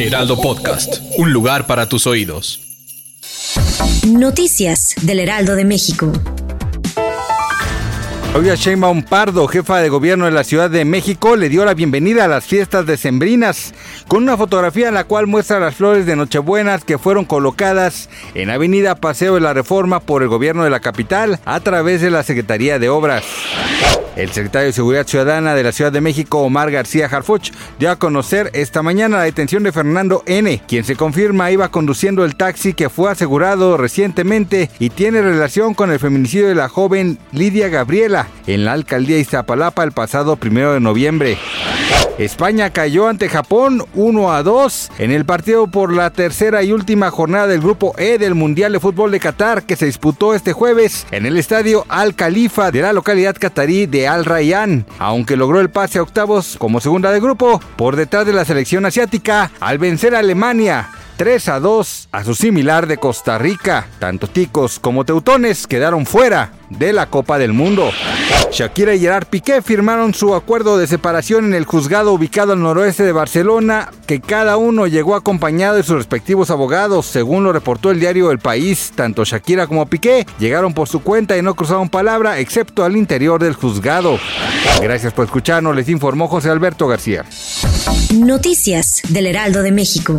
Heraldo Podcast, un lugar para tus oídos. Noticias del Heraldo de México. Claudia Sheinbaum Pardo, jefa de gobierno de la Ciudad de México, le dio la bienvenida a las fiestas decembrinas con una fotografía en la cual muestra las flores de Nochebuenas que fueron colocadas en Avenida Paseo de la Reforma por el gobierno de la capital a través de la Secretaría de Obras. El secretario de Seguridad Ciudadana de la Ciudad de México, Omar García Harfuch, dio a conocer esta mañana la detención de Fernando N., quien se confirma iba conduciendo el taxi que fue asegurado recientemente y tiene relación con el feminicidio de la joven Lidia Gabriela en la alcaldía Iztapalapa el pasado primero de noviembre. España cayó ante Japón 1 a 2 en el partido por la tercera y última jornada del grupo E del Mundial de Fútbol de Qatar que se disputó este jueves en el estadio Al Khalifa de la localidad catarí de Al Rayyan, aunque logró el pase a octavos como segunda de grupo por detrás de la selección asiática al vencer a Alemania 3 a 2 a su similar de Costa Rica. Tanto ticos como teutones quedaron fuera de la Copa del Mundo. Shakira y Gerard Piqué firmaron su acuerdo de separación en el juzgado ubicado al noroeste de Barcelona, que cada uno llegó acompañado de sus respectivos abogados, según lo reportó el diario El País. Tanto Shakira como Piqué llegaron por su cuenta y no cruzaron palabra, excepto al interior del juzgado. Gracias por escucharnos, les informó José Alberto García. Noticias del Heraldo de México.